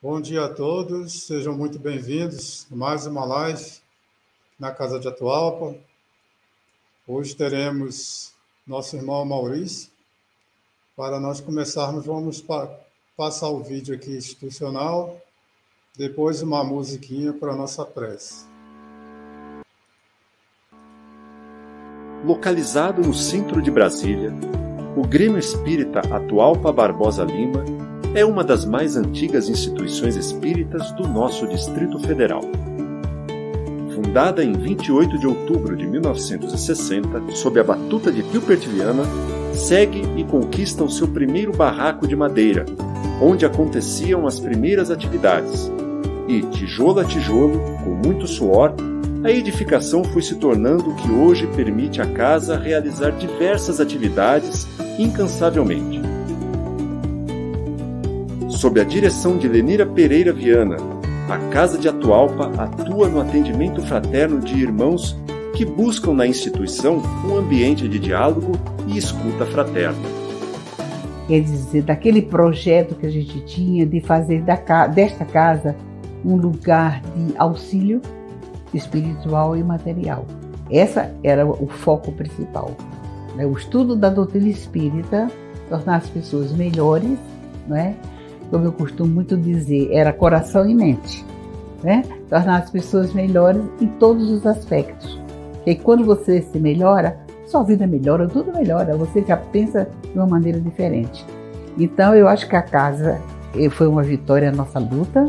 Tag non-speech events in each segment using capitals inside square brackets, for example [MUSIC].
Bom dia a todos, sejam muito bem-vindos a mais uma live na Casa de Atualpa. Hoje teremos nosso irmão Maurício. Para nós começarmos, vamos pa passar o vídeo aqui institucional, depois uma musiquinha para a nossa prece. Localizado no centro de Brasília, o Grêmio Espírita Atualpa Barbosa Lima é uma das mais antigas instituições espíritas do nosso Distrito Federal. Fundada em 28 de outubro de 1960, sob a batuta de Gilbert Viana, segue e conquista o seu primeiro barraco de madeira, onde aconteciam as primeiras atividades. E, tijolo a tijolo, com muito suor, a edificação foi se tornando o que hoje permite à casa realizar diversas atividades incansavelmente. Sob a direção de Lenira Pereira Viana, a Casa de Atualpa atua no atendimento fraterno de irmãos que buscam na instituição um ambiente de diálogo e escuta fraterna. Quer dizer, daquele projeto que a gente tinha de fazer da, desta casa um lugar de auxílio espiritual e material. Essa era o foco principal. Né? O estudo da doutrina espírita, tornar as pessoas melhores, né? Como eu costumo muito dizer, era coração e mente. Né? Tornar as pessoas melhores em todos os aspectos. E quando você se melhora, sua vida melhora, tudo melhora, você já pensa de uma maneira diferente. Então eu acho que a casa eh, foi uma vitória a nossa luta,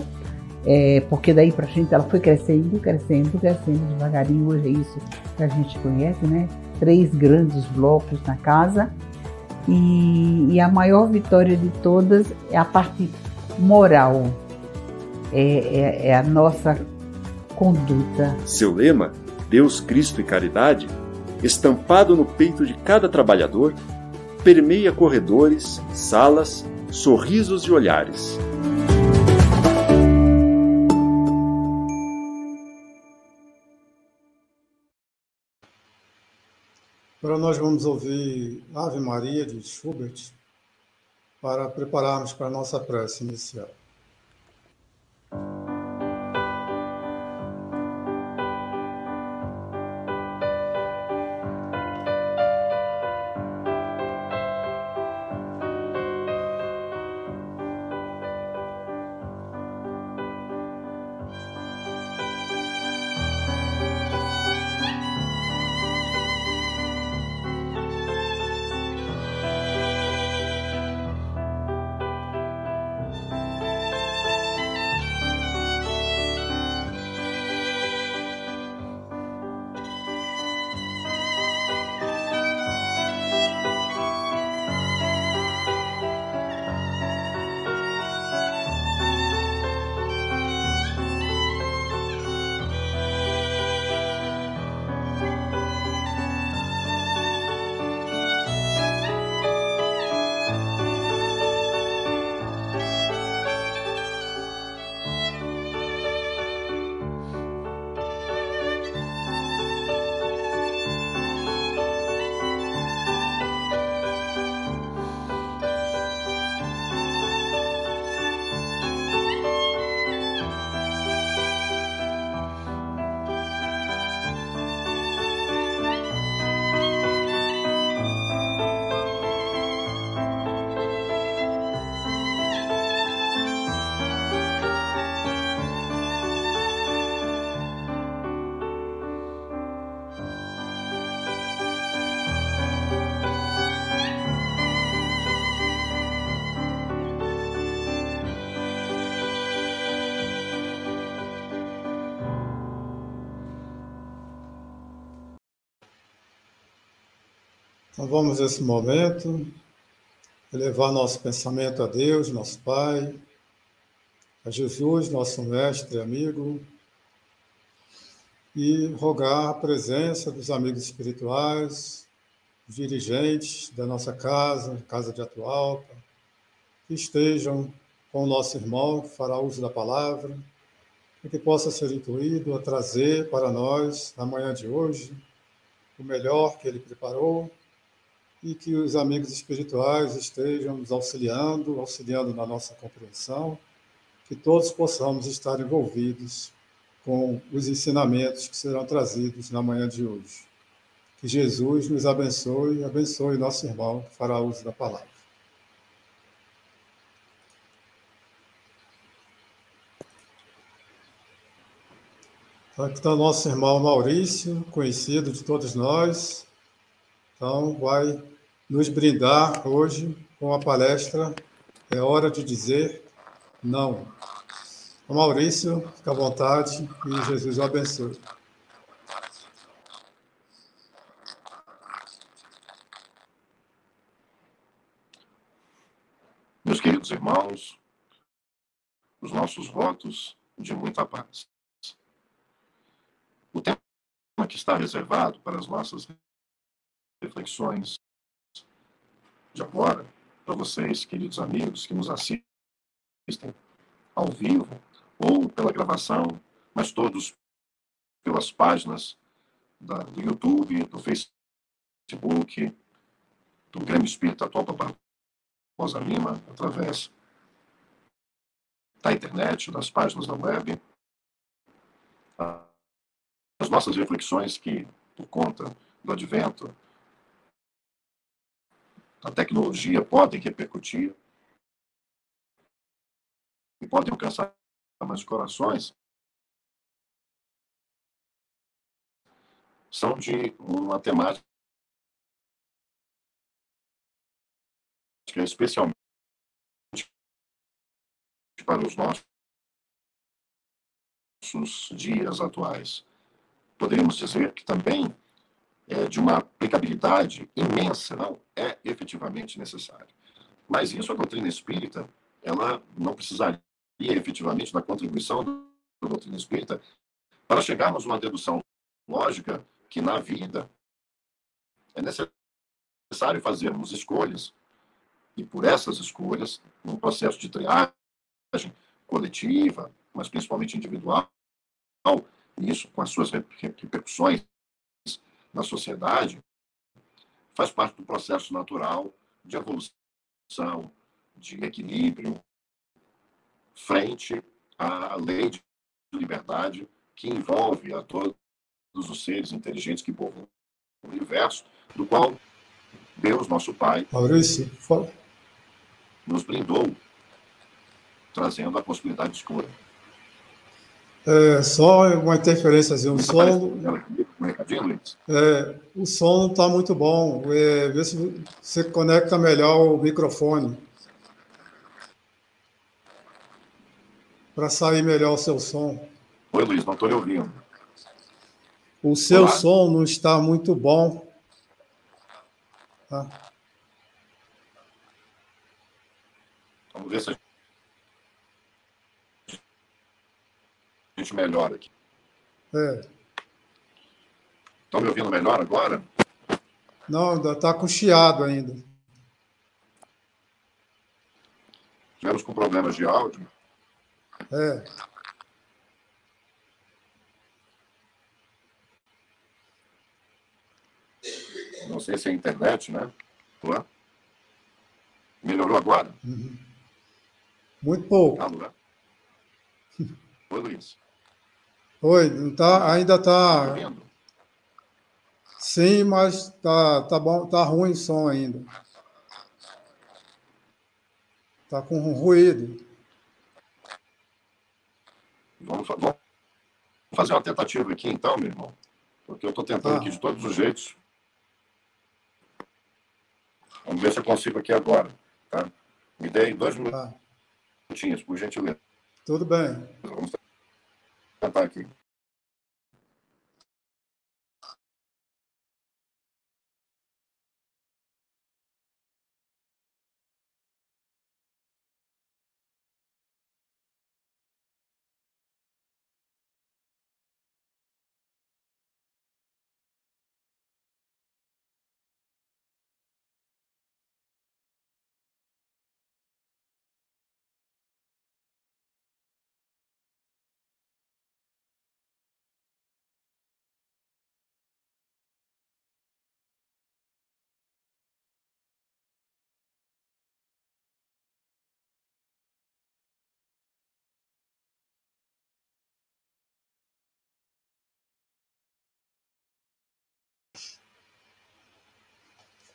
é, porque daí para frente ela foi crescendo, crescendo, crescendo devagarinho. Hoje é isso que a gente conhece, né? Três grandes blocos na casa. E, e a maior vitória de todas é a parte moral, é, é, é a nossa conduta. Seu lema, Deus, Cristo e Caridade, estampado no peito de cada trabalhador, permeia corredores, salas, sorrisos e olhares. Agora nós vamos ouvir Ave Maria de Schubert para prepararmos para a nossa prece inicial. Então vamos nesse momento elevar nosso pensamento a Deus, nosso Pai, a Jesus, nosso mestre e amigo, e rogar a presença dos amigos espirituais, dirigentes da nossa casa, Casa de Atualpa, que estejam com o nosso irmão que fará uso da palavra, e que possa ser incluído a trazer para nós, na manhã de hoje, o melhor que ele preparou e que os amigos espirituais estejam nos auxiliando, auxiliando na nossa compreensão, que todos possamos estar envolvidos com os ensinamentos que serão trazidos na manhã de hoje. Que Jesus nos abençoe e abençoe nosso irmão que fará uso da palavra. Aqui está nosso irmão Maurício, conhecido de todos nós. Então, vai nos brindar hoje com a palestra É Hora de Dizer Não. Maurício, fica à vontade e Jesus o abençoe. Meus queridos irmãos, os nossos votos de muita paz. O tema que está reservado para as nossas reflexões de agora, para vocês, queridos amigos que nos assistem ao vivo ou pela gravação, mas todos pelas páginas da, do YouTube, do Facebook, do Grêmio Espírita Atual Barbosa Lima, através da internet, das páginas da web. As nossas reflexões que, por conta do advento da tecnologia, podem repercutir e podem alcançar mais corações, são de uma temática especialmente para os nossos dias atuais. Poderíamos dizer que também é de uma aplicabilidade imensa, não é efetivamente necessário. Mas isso a doutrina espírita, ela não precisaria efetivamente da contribuição da doutrina espírita para chegarmos a uma dedução lógica que na vida é necessário fazermos escolhas e por essas escolhas, num processo de triagem coletiva, mas principalmente individual, isso com as suas repercussões na sociedade, faz parte do processo natural de evolução, de equilíbrio, frente à lei de liberdade que envolve a todos os seres inteligentes que povoam o universo, do qual Deus, nosso Pai, Maurício, nos brindou, trazendo a possibilidade de escolha. É, só uma interferência, assim, o som. É, o som não está muito bom. É, vê se você conecta melhor o microfone. Para sair melhor o seu som. Oi, Luiz, não estou lhe ouvindo. O seu Olá. som não está muito bom. Tá? Vamos ver se a gente melhora aqui. É. Estão me ouvindo melhor agora? Não, ainda está com chiado ainda. Tivemos com problemas de áudio. É. Não sei se é internet, né? Ué? Melhorou agora? Uhum. Muito pouco. Alô, né? Oi, Luiz. Oi, não tá, ainda está. Tá Sim, mas tá, tá bom, tá ruim o som ainda. Tá com ruído. Vamos, vamos fazer uma tentativa aqui, então, meu irmão. Porque eu estou tentando Ah. aqui de todos os jeitos. Vamos ver se eu consigo aqui agora. Tá? Me dê dois Tá, minutinhos, por gentileza. tudo bem. Vamos tentar aqui.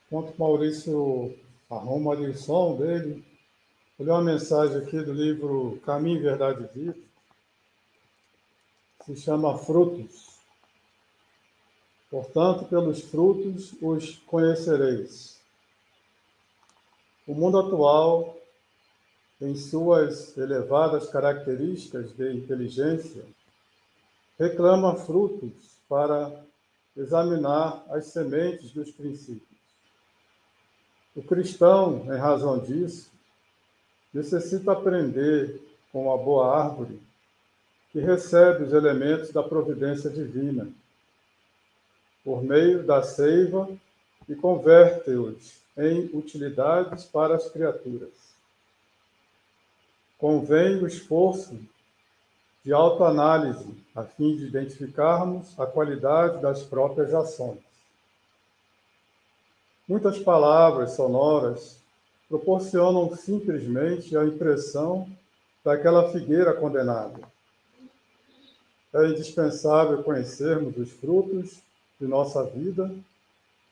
Enquanto Maurício arruma ali o som dele, vou ler uma mensagem aqui do livro Caminho, Verdade e Vida, se chama Frutos. Portanto, pelos frutos os conhecereis. O mundo atual, em suas elevadas características de inteligência, reclama frutos para examinar as sementes dos princípios. O cristão, em razão disso, necessita aprender com a boa árvore que recebe os elementos da providência divina, por meio da seiva e converte-os em utilidades para as criaturas. Convém o esforço de autoanálise, a fim de identificarmos a qualidade das próprias ações. Muitas palavras sonoras proporcionam simplesmente a impressão daquela figueira condenada. É indispensável conhecermos os frutos de nossa vida,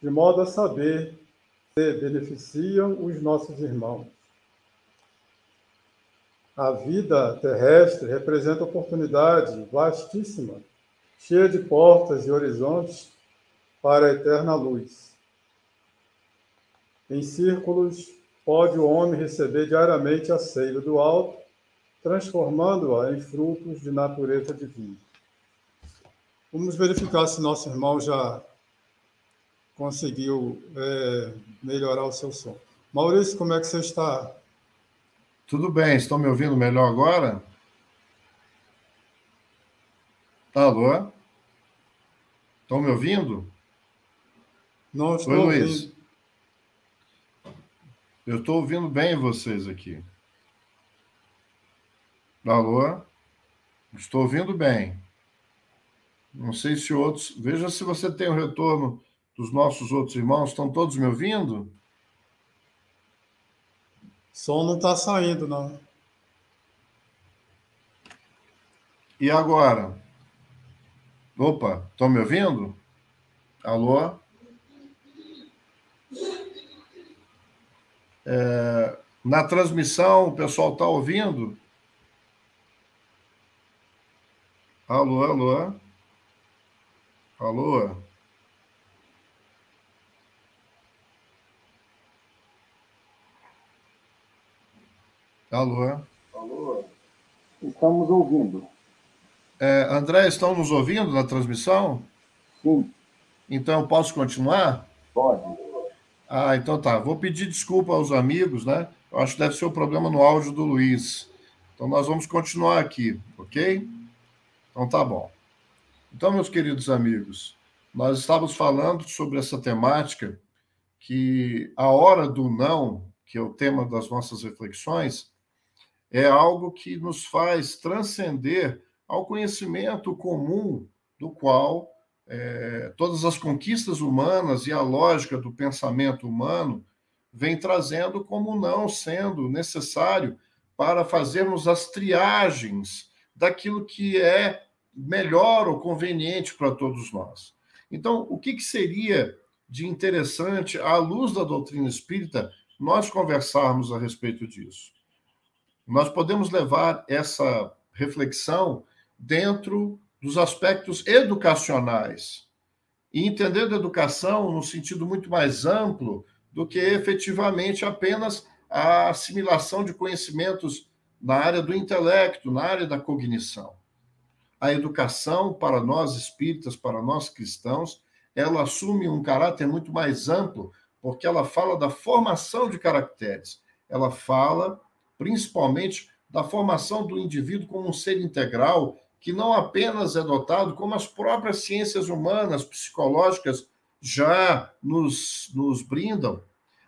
de modo a saber se beneficiam os nossos irmãos. A vida terrestre representa oportunidade vastíssima, cheia de portas e horizontes para a eterna luz. Em círculos, pode o homem receber diariamente a seiva do alto, transformando-a em frutos de natureza divina. Vamos verificar se nosso irmão já conseguiu é, melhorar o seu som. Maurício, como é que você está? Tudo bem, estão me ouvindo melhor agora? Alô? Estão me ouvindo? Não estou Oi, ouvindo. Eu estou ouvindo bem vocês aqui. Alô? Estou ouvindo bem. Não sei se outros. Veja se você tem o retorno dos nossos outros irmãos. Estão todos me ouvindo? Som não está saindo, não. E agora? Opa, estão me ouvindo? Alô? É, na transmissão, o pessoal está ouvindo? Alô, alô? Alô? Alô? Alô? Estamos ouvindo. É, André, estão nos ouvindo na transmissão? Sim. Então, eu posso continuar? Pode. Ah, então tá. Vou pedir desculpa aos amigos, né? Eu acho que deve ser o problema no áudio do Luiz. Então nós vamos continuar aqui, ok? Então tá bom. Então, meus queridos amigos, nós estávamos falando sobre essa temática que a hora do não, que é o tema das nossas reflexões, é algo que nos faz transcender ao conhecimento comum do qual é, todas as conquistas humanas e a lógica do pensamento humano vem trazendo como não sendo necessário para fazermos as triagens daquilo que é melhor ou conveniente para todos nós. Então, o que, que seria de interessante, à luz da doutrina espírita, nós conversarmos a respeito disso? Nós podemos levar essa reflexão dentro dos aspectos educacionais e entendendo educação no sentido muito mais amplo do que efetivamente apenas a assimilação de conhecimentos na área do intelecto, na área da cognição. A educação para nós espíritas, para nós cristãos, ela assume um caráter muito mais amplo, porque ela fala da formação de caracteres. Ela fala principalmente da formação do indivíduo como um ser integral que não apenas é dotado, como as próprias ciências humanas, psicológicas, já nos, nos brindam,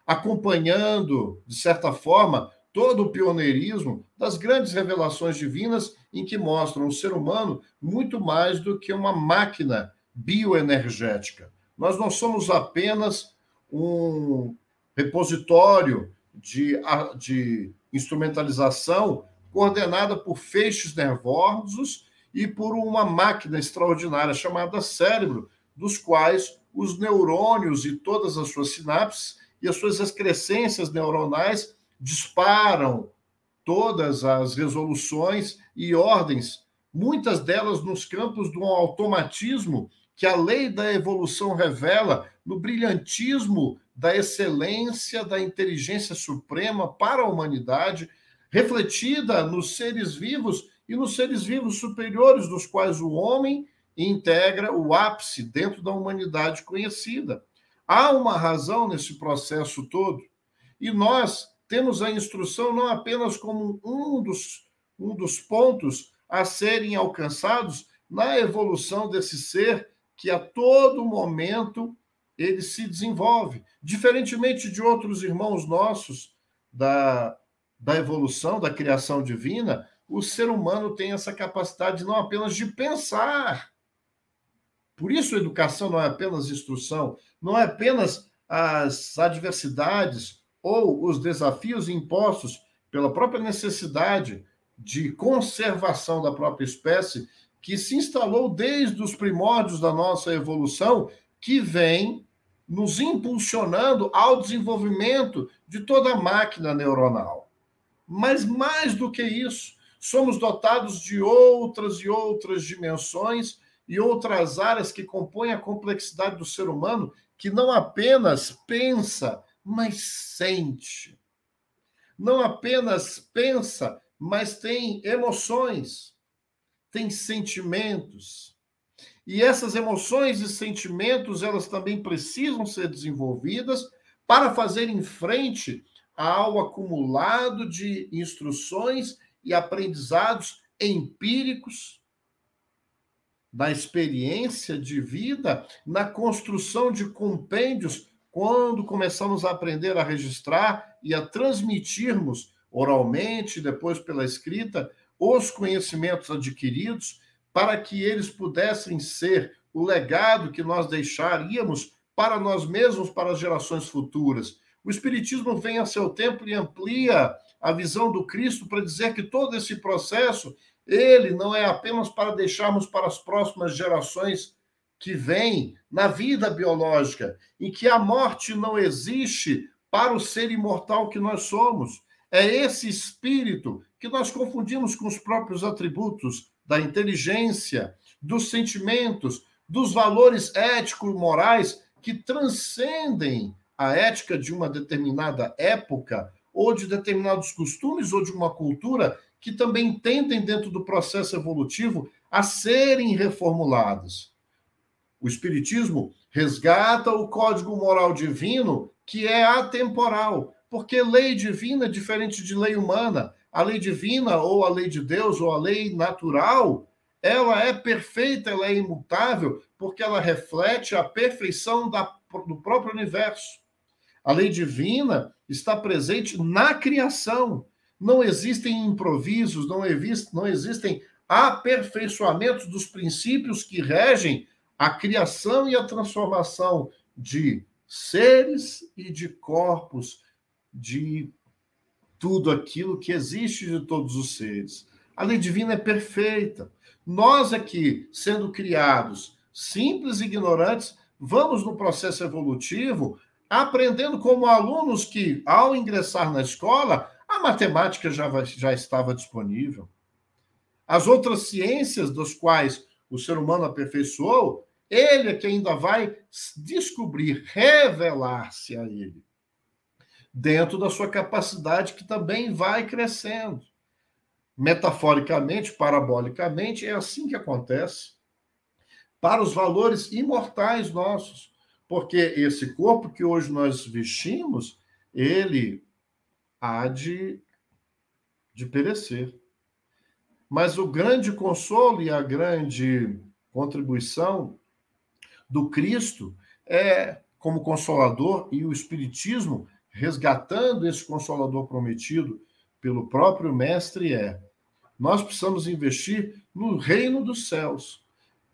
acompanhando, de certa forma, todo o pioneirismo das grandes revelações divinas em que mostram o ser humano muito mais do que uma máquina bioenergética. Nós não somos apenas um repositório de, de instrumentalização coordenada por feixes nervosos e por uma máquina extraordinária chamada cérebro, dos quais os neurônios e todas as suas sinapses e as suas excrescências neuronais disparam todas as resoluções e ordens, muitas delas nos campos do automatismo que a lei da evolução revela no brilhantismo da excelência da inteligência suprema para a humanidade, refletida nos seres vivos e nos seres vivos superiores, dos quais o homem integra o ápice dentro da humanidade conhecida. Há uma razão nesse processo todo, e nós temos a instrução não apenas como um dos, um dos pontos a serem alcançados na evolução desse ser que a todo momento ele se desenvolve. Diferentemente de outros irmãos nossos da, da evolução, da criação divina, o ser humano tem essa capacidade não apenas de pensar. Por isso, educação não é apenas instrução, não é apenas as adversidades ou os desafios impostos pela própria necessidade de conservação da própria espécie, que se instalou desde os primórdios da nossa evolução, que vem nos impulsionando ao desenvolvimento de toda a máquina neuronal. Mas mais do que isso, somos dotados de outras e outras dimensões e outras áreas que compõem a complexidade do ser humano, que não apenas pensa, mas sente. Não apenas pensa, mas tem emoções, tem sentimentos. E essas emoções e sentimentos, elas também precisam ser desenvolvidas para fazer em frente ao acumulado de instruções e aprendizados empíricos da experiência de vida, na construção de compêndios, quando começamos a aprender a registrar e a transmitirmos oralmente, depois pela escrita, os conhecimentos adquiridos, para que eles pudessem ser o legado que nós deixaríamos para nós mesmos, para as gerações futuras. O Espiritismo vem a seu tempo e amplia a visão do Cristo para dizer que todo esse processo, ele não é apenas para deixarmos para as próximas gerações que vêm na vida biológica, em que a morte não existe para o ser imortal que nós somos. É esse espírito que nós confundimos com os próprios atributos da inteligência, dos sentimentos, dos valores éticos morais que transcendem a ética de uma determinada época ou de determinados costumes ou de uma cultura que também tendem, dentro do processo evolutivo, a serem reformulados. O Espiritismo resgata o código moral divino, que é atemporal, porque lei divina é diferente de lei humana. A lei divina, ou a lei de Deus, ou a lei natural, ela é perfeita, ela é imutável, porque ela reflete a perfeição da, do próprio universo. A lei divina está presente na criação. Não existem improvisos, não, existe, não existem aperfeiçoamentos dos princípios que regem a criação e a transformação de seres e de corpos, de tudo aquilo que existe de todos os seres. A lei divina é perfeita. Nós aqui, sendo criados simples e ignorantes, vamos no processo evolutivo aprendendo como alunos que, ao ingressar na escola, a matemática já, já estava disponível. As outras ciências das quais o ser humano aperfeiçoou, ele é que ainda vai descobrir, revelar-se a ele, dentro da sua capacidade que também vai crescendo. Metaforicamente, parabolicamente, é assim que acontece. Para os valores imortais nossos, porque esse corpo que hoje nós vestimos, ele há de, de perecer. Mas o grande consolo e a grande contribuição do Cristo é como consolador e o Espiritismo, resgatando esse consolador prometido pelo próprio Mestre, é: nós precisamos investir no reino dos céus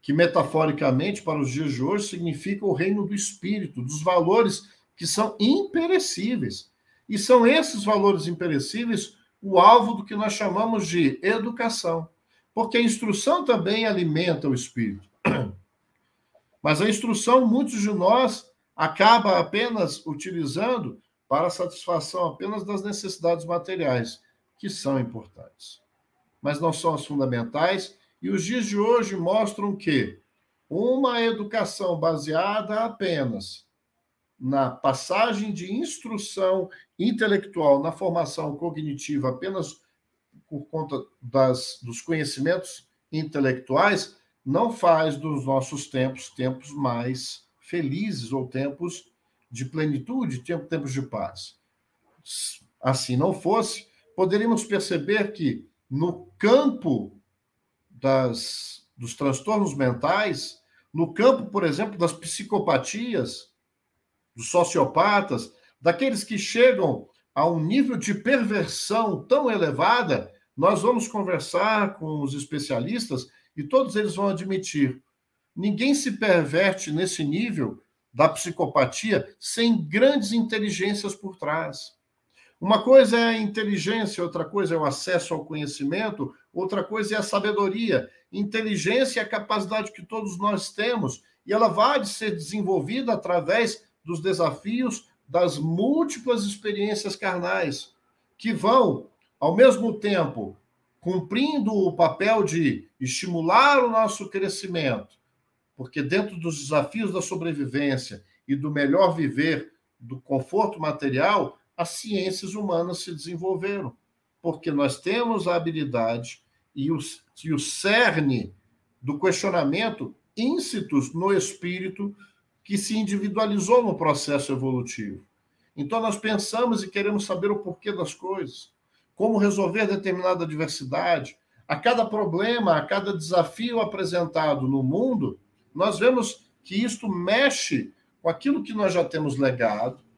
que metaforicamente para os dias de hoje significa o reino do espírito, dos valores que são imperecíveis. E são esses valores imperecíveis o alvo do que nós chamamos de educação, porque a instrução também alimenta o espírito. [CLEARS THROAT] Mas a instrução, muitos de nós acaba apenas utilizando para a satisfação apenas das necessidades materiais, que são importantes. Mas não são as fundamentais, e os dias de hoje mostram que uma educação baseada apenas na passagem de instrução intelectual, na formação cognitiva, apenas por conta das, dos conhecimentos intelectuais, não faz dos nossos tempos tempos mais felizes ou tempos de plenitude, tempos de paz. Assim não fosse, poderíamos perceber que no campo das, dos transtornos mentais, no campo, por exemplo, das psicopatias, dos sociopatas, daqueles que chegam a um nível de perversão tão elevada, nós vamos conversar com os especialistas e todos eles vão admitir: ninguém se perverte nesse nível da psicopatia sem grandes inteligências por trás. Uma coisa é a inteligência, outra coisa é o acesso ao conhecimento, outra coisa é a sabedoria. Inteligência é a capacidade que todos nós temos e ela vai ser desenvolvida através dos desafios das múltiplas experiências carnais, que vão, ao mesmo tempo, cumprindo o papel de estimular o nosso crescimento, porque dentro dos desafios da sobrevivência e do melhor viver, do conforto material, as ciências humanas se desenvolveram, porque nós temos a habilidade e o, e o cerne do questionamento íncitos no espírito que se individualizou no processo evolutivo. Então, nós pensamos e queremos saber o porquê das coisas, como resolver determinada adversidade. A cada problema, a cada desafio apresentado no mundo, nós vemos que isto mexe com aquilo que nós já temos legado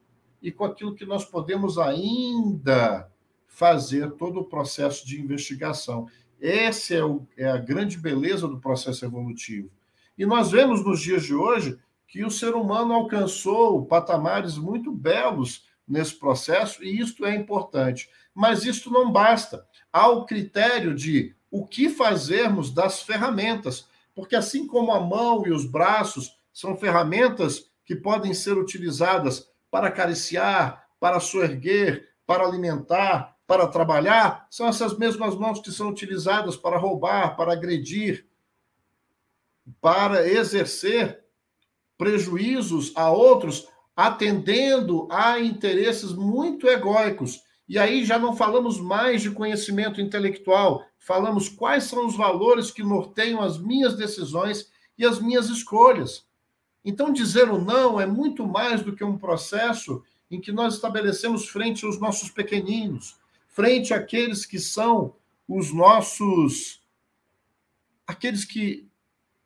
e com aquilo que nós podemos ainda fazer todo o processo de investigação. Essa é, o, é a grande beleza do processo evolutivo. E nós vemos nos dias de hoje que o ser humano alcançou patamares muito belos nesse processo, e isto é importante. Mas isto não basta. Há o critério de o que fazermos das ferramentas, porque assim como a mão e os braços são ferramentas que podem ser utilizadas para acariciar, para soerguer, para alimentar, para trabalhar, são essas mesmas mãos que são utilizadas para roubar, para agredir, para exercer prejuízos a outros, atendendo a interesses muito egóicos. E aí já não falamos mais de conhecimento intelectual, falamos quais são os valores que norteiam as minhas decisões e as minhas escolhas. Então, dizer o não é muito mais do que um processo em que nós estabelecemos frente aos nossos pequeninos, frente àqueles que são os nossos. aqueles que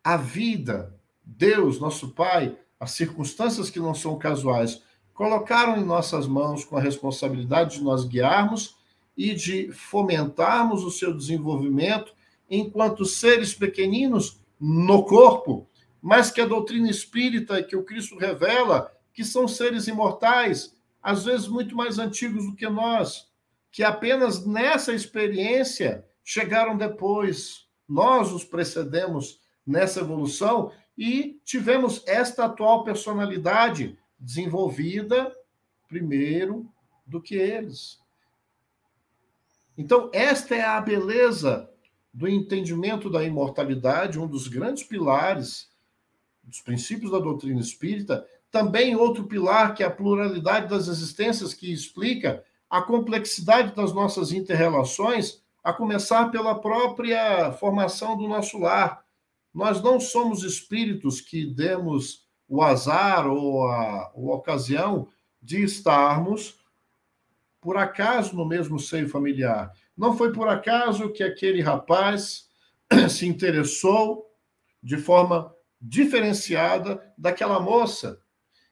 a vida, Deus, nosso Pai, as circunstâncias que não são casuais, colocaram em nossas mãos com a responsabilidade de nós guiarmos e de fomentarmos o seu desenvolvimento enquanto seres pequeninos no corpo, mas que a doutrina espírita que o Cristo revela que são seres imortais, às vezes muito mais antigos do que nós, que apenas nessa experiência chegaram depois. Nós os precedemos nessa evolução e tivemos esta atual personalidade desenvolvida primeiro do que eles. Então, esta é a beleza do entendimento da imortalidade, um dos grandes pilares dos princípios da doutrina espírita. Também outro pilar que é a pluralidade das existências, que explica a complexidade das nossas interrelações, a começar pela própria formação do nosso lar, nós não somos espíritos que demos o azar ou a, a ocasião de estarmos por acaso no mesmo seio familiar. Não foi por acaso que aquele rapaz [CLEARS THROAT] se interessou de forma diferenciada daquela moça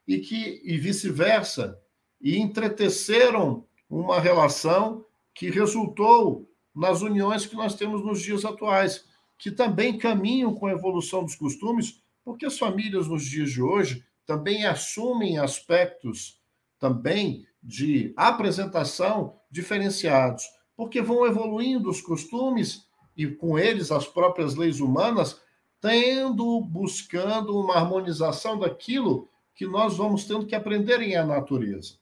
e que e vice-versa e entreteceram uma relação que resultou nas uniões que nós temos nos dias atuais que também caminham com a evolução dos costumes, porque as famílias nos dias de hoje também assumem aspectos também de apresentação diferenciados, porque vão evoluindo os costumes e com eles as próprias leis humanas tendo, buscando uma harmonização daquilo que nós vamos tendo que aprender em a natureza.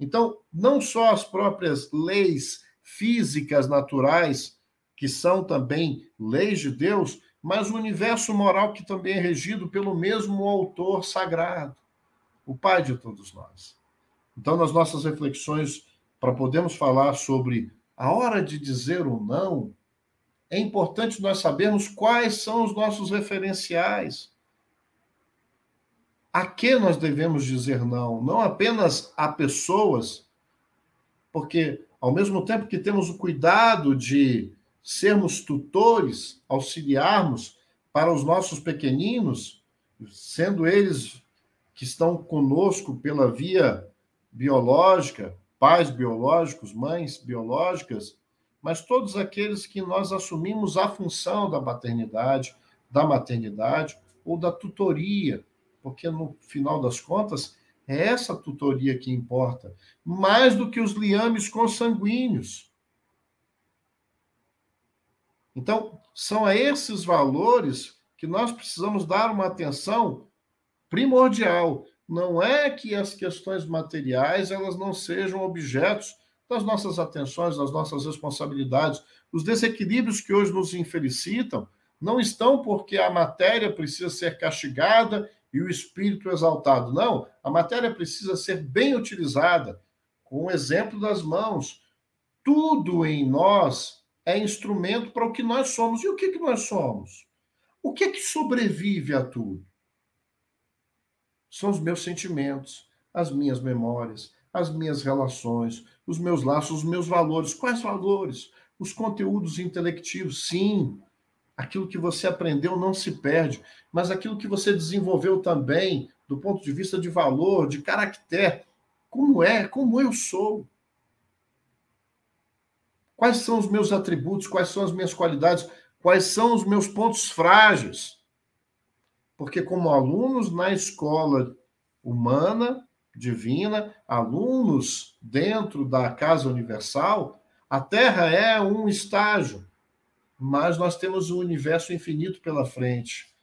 Então, não só as próprias leis físicas naturais, que são também leis de Deus, mas o universo moral que também é regido pelo mesmo autor sagrado, o Pai de todos nós. Então, nas nossas reflexões, para podermos falar sobre a hora de dizer o não, é importante nós sabermos quais são os nossos referenciais. A que nós devemos dizer não? Não apenas a pessoas, porque ao mesmo tempo que temos o cuidado de sermos tutores, auxiliarmos para os nossos pequeninos, sendo eles que estão conosco pela via biológica, pais biológicos, mães biológicas, mas todos aqueles que nós assumimos a função da paternidade, da maternidade ou da tutoria, porque no final das contas é essa tutoria que importa, mais do que os liames consanguíneos. Então, são a esses valores que nós precisamos dar uma atenção primordial. Não é que as questões materiais elas não sejam objetos das nossas atenções, das nossas responsabilidades. Os desequilíbrios que hoje nos infelicitam não estão porque a matéria precisa ser castigada e o espírito exaltado. Não, a matéria precisa ser bem utilizada, com o exemplo das mãos. Tudo em nós é instrumento para o que nós somos. E o que, que nós somos? O que, que sobrevive a tudo? São os meus sentimentos, as minhas memórias, as minhas relações, os meus laços, os meus valores. Quais valores? Os conteúdos intelectivos, sim. Aquilo que você aprendeu não se perde, mas aquilo que você desenvolveu também, do ponto de vista de valor, de caráter, como é, como eu sou. Quais são os meus atributos, quais são as minhas qualidades, quais são os meus pontos frágeis. Porque, como alunos na escola humana, divina, alunos dentro da Casa Universal, a Terra é um estágio, mas nós temos um universo infinito pela frente.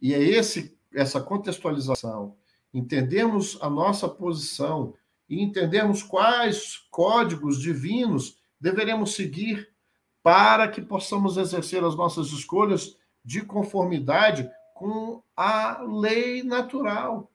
E é esse essa contextualização, entendermos a nossa posição e entendermos quais códigos divinos deveremos seguir para que possamos exercer as nossas escolhas de conformidade com a lei natural.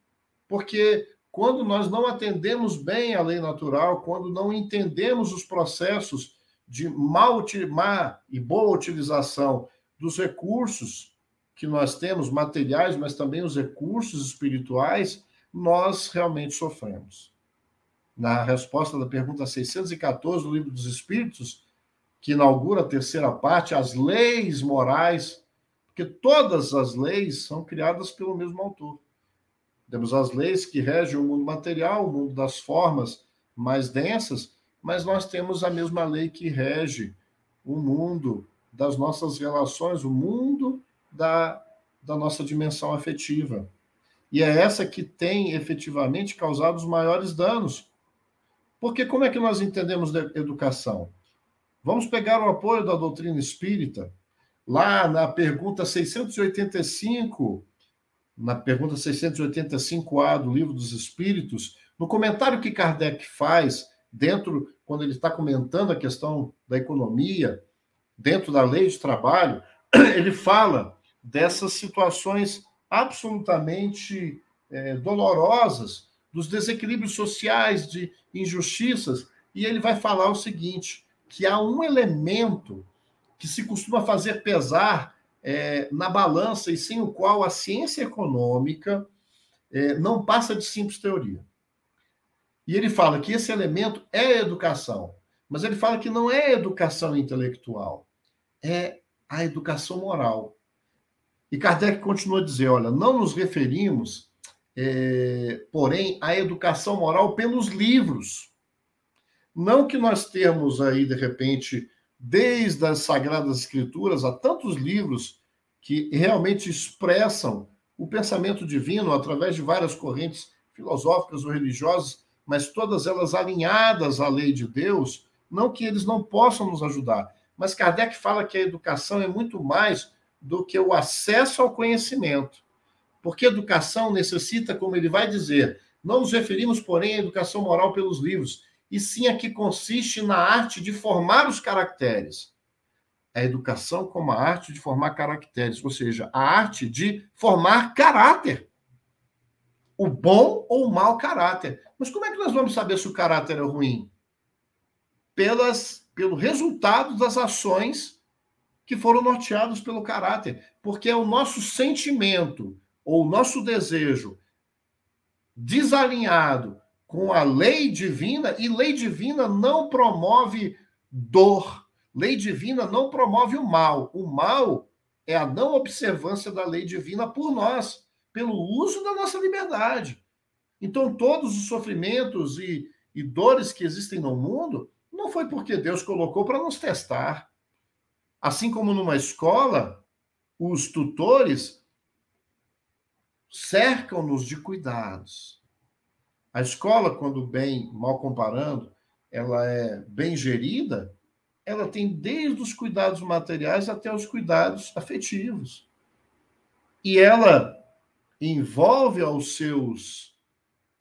Porque quando nós não atendemos bem a lei natural, quando não entendemos os processos de má, má e boa utilização dos recursos que nós temos, materiais, mas também os recursos espirituais, nós realmente sofremos na resposta da pergunta 614 do Livro dos Espíritos, que inaugura a terceira parte, as leis morais, porque todas as leis são criadas pelo mesmo autor. Temos as leis que regem o mundo material, o mundo das formas mais densas, mas nós temos a mesma lei que rege o mundo das nossas relações, o mundo da, da nossa dimensão afetiva. E é essa que tem efetivamente causado os maiores danos porque como é que nós entendemos educação? Vamos pegar o apoio da doutrina espírita, lá na pergunta 685, na pergunta 685A do Livro dos Espíritos, no comentário que Kardec faz, dentro, quando ele está comentando a questão da economia, dentro da lei de trabalho, [CLEARS THROAT] ele fala dessas situações absolutamente é, dolorosas dos desequilíbrios sociais, de injustiças, e ele vai falar o seguinte: que há um elemento que se costuma fazer pesar é, na balança e sem o qual a ciência econômica é, não passa de simples teoria. E ele fala que esse elemento é educação, mas ele fala que não é educação intelectual, é a educação moral. E Kardec continua a dizer: olha, não nos referimos é, porém, a educação moral pelos livros. Não que nós temos aí, de repente, desde as Sagradas Escrituras, há tantos livros que realmente expressam o pensamento divino através de várias correntes filosóficas ou religiosas, mas todas elas alinhadas à lei de Deus, não que eles não possam nos ajudar. Mas Kardec fala que a educação é muito mais do que o acesso ao conhecimento. Porque educação necessita, como ele vai dizer, não nos referimos, porém, à educação moral pelos livros, e sim a que consiste na arte de formar os caracteres. A educação como a arte de formar caracteres, ou seja, a arte de formar caráter. O bom ou o mau caráter. Mas como é que nós vamos saber se o caráter é ruim? Pelas, pelo resultado das ações que foram norteadas pelo caráter. Porque é o nosso sentimento ou o nosso desejo desalinhado com a lei divina, e lei divina não promove dor, lei divina não promove o mal. O mal é a não observância da lei divina por nós, pelo uso da nossa liberdade. Então, todos os sofrimentos e, e dores que existem no mundo não foi porque Deus colocou para nos testar. Assim como numa escola, os tutores cercam-nos de cuidados. A escola, quando bem, mal comparando, ela é bem gerida, ela tem desde os cuidados materiais até os cuidados afetivos. E ela envolve aos seus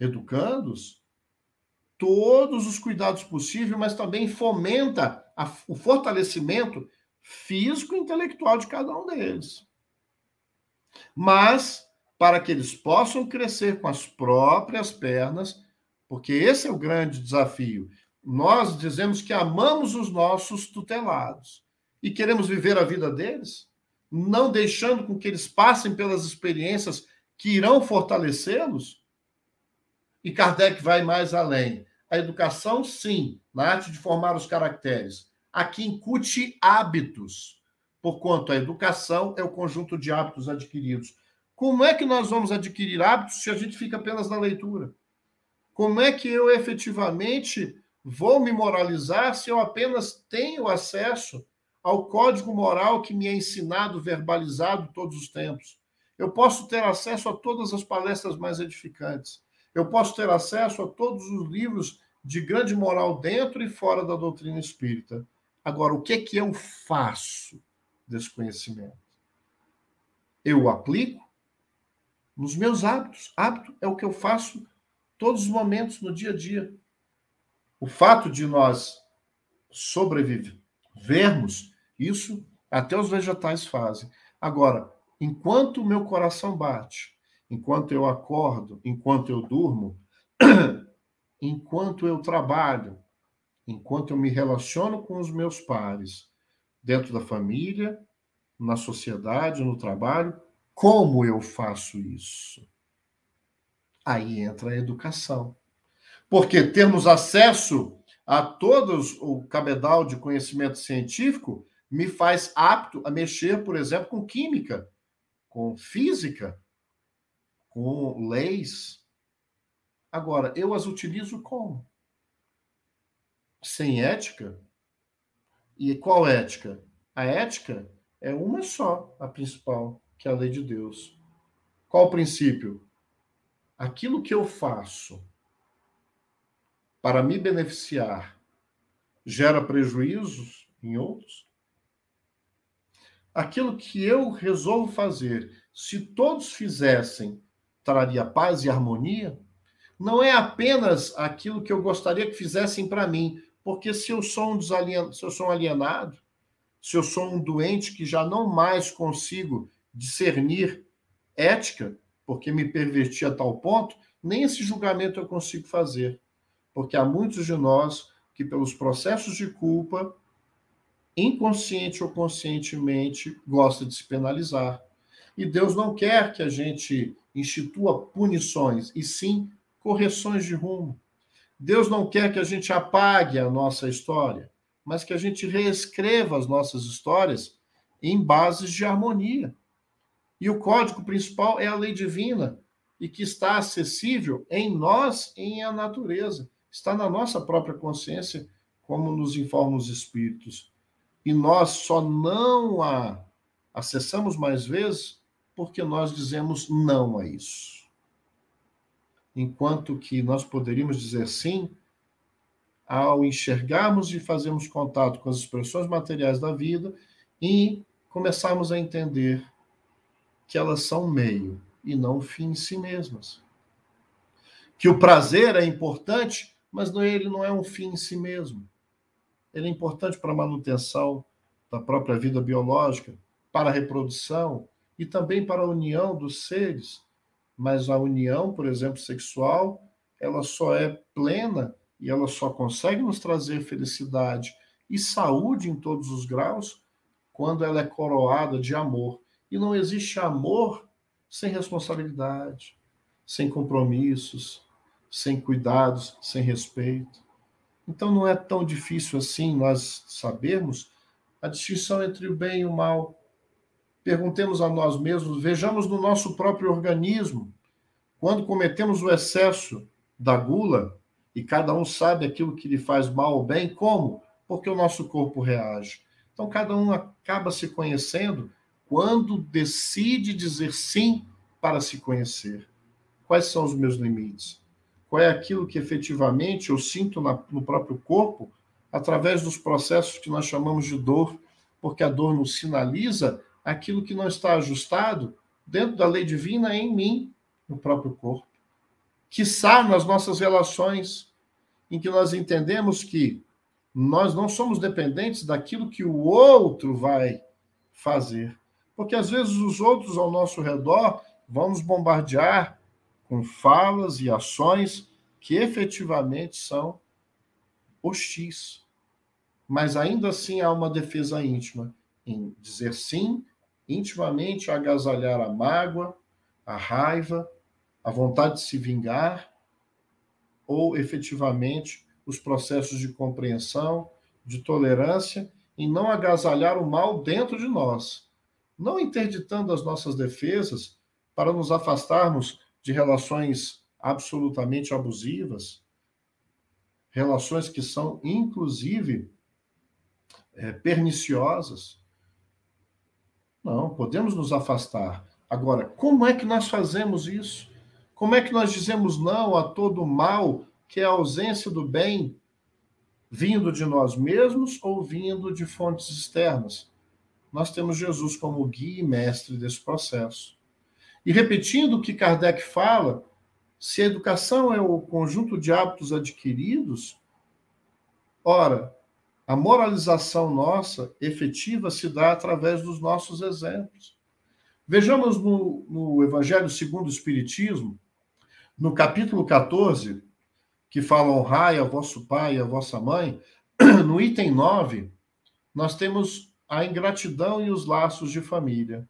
educandos todos os cuidados possíveis, mas também fomenta a, o fortalecimento físico e intelectual de cada um deles. Mas para que eles possam crescer com as próprias pernas, porque esse é o grande desafio. Nós dizemos que amamos os nossos tutelados e queremos viver a vida deles, não deixando com que eles passem pelas experiências que irão fortalecê-los. E Kardec vai mais além. A educação, sim, na arte de formar os caracteres. Aqui incute hábitos, porquanto a educação é o conjunto de hábitos adquiridos como é que nós vamos adquirir hábitos se a gente fica apenas na leitura? Como é que eu efetivamente vou me moralizar se eu apenas tenho acesso ao código moral que me é ensinado, verbalizado todos os tempos? Eu posso ter acesso a todas as palestras mais edificantes. Eu posso ter acesso a todos os livros de grande moral dentro e fora da doutrina espírita. Agora, o que é que eu faço desse conhecimento? Eu o aplico? nos meus hábitos. Hábito é o que eu faço todos os momentos no dia a dia. O fato de nós sobrevivermos, isso até os vegetais fazem. Agora, enquanto o meu coração bate, enquanto eu acordo, enquanto eu durmo, [CLEARS THROAT] enquanto eu trabalho, enquanto eu me relaciono com os meus pares, dentro da família, na sociedade, no trabalho, como eu faço isso? Aí entra a educação. Porque termos acesso a todos o cabedal de conhecimento científico me faz apto a mexer, por exemplo, com química, com física, com leis. Agora, eu as utilizo como? Sem ética? E qual ética? A ética é uma só, a principal, que é a lei de Deus. Qual o princípio? Aquilo que eu faço para me beneficiar gera prejuízos em outros? Aquilo que eu resolvo fazer, se todos fizessem, traria paz e harmonia? Não é apenas aquilo que eu gostaria que fizessem para mim, porque se eu sou um desalien... se eu sou um alienado, se eu sou um doente que já não mais consigo discernir ética, porque me perverti a tal ponto, nem esse julgamento eu consigo fazer. Porque há muitos de nós que, pelos processos de culpa, inconsciente ou conscientemente, gosta de se penalizar. E Deus não quer que a gente institua punições, e sim correções de rumo. Deus não quer que a gente apague a nossa história, mas que a gente reescreva as nossas histórias em bases de harmonia. E o código principal é a lei divina e que está acessível em nós e em a natureza. Está na nossa própria consciência, como nos informam os espíritos. E nós só não a acessamos mais vezes porque nós dizemos não a isso. Enquanto que nós poderíamos dizer sim ao enxergarmos e fazermos contato com as expressões materiais da vida e começarmos a entender que elas são meio e não fim em si mesmas. Que o prazer é importante, mas ele não é um fim em si mesmo. Ele é importante para a manutenção da própria vida biológica, para a reprodução e também para a união dos seres. Mas a união, por exemplo, sexual, ela só é plena e ela só consegue nos trazer felicidade e saúde em todos os graus quando ela é coroada de amor. E não existe amor sem responsabilidade, sem compromissos, sem cuidados, sem respeito. Então não é tão difícil assim nós sabermos a distinção entre o bem e o mal. Perguntemos a nós mesmos, vejamos no nosso próprio organismo, quando cometemos o excesso da gula, e cada um sabe aquilo que lhe faz mal ou bem, como? Porque o nosso corpo reage. Então, cada um acaba se conhecendo quando decide dizer sim para se conhecer. Quais são os meus limites? Qual é aquilo que efetivamente eu sinto na, no próprio corpo através dos processos que nós chamamos de dor, porque a dor nos sinaliza aquilo que não está ajustado dentro da lei divina em mim, no próprio corpo quiçá nas nossas relações, em que nós entendemos que nós não somos dependentes daquilo que o outro vai fazer. Porque às vezes os outros ao nosso redor vão nos bombardear com falas e ações que efetivamente são hostis. Mas ainda assim há uma defesa íntima em dizer sim, intimamente agasalhar a mágoa, a raiva, a vontade de se vingar ou efetivamente os processos de compreensão, de tolerância e não agasalhar o mal dentro de nós, não interditando as nossas defesas para nos afastarmos de relações absolutamente abusivas, relações que são inclusive é, perniciosas. Não, podemos nos afastar. Agora, como é que nós fazemos isso? Como é que nós dizemos não a todo mal que é a ausência do bem vindo de nós mesmos ou vindo de fontes externas? Nós temos Jesus como guia e mestre desse processo. E repetindo o que Kardec fala, se a educação é o conjunto de hábitos adquiridos, ora, a moralização nossa efetiva se dá através dos nossos exemplos. Vejamos no, no Evangelho segundo o Espiritismo, no capítulo 14, que fala honrai a vosso pai e a vossa mãe, no item 9, nós temos a ingratidão e os laços de família.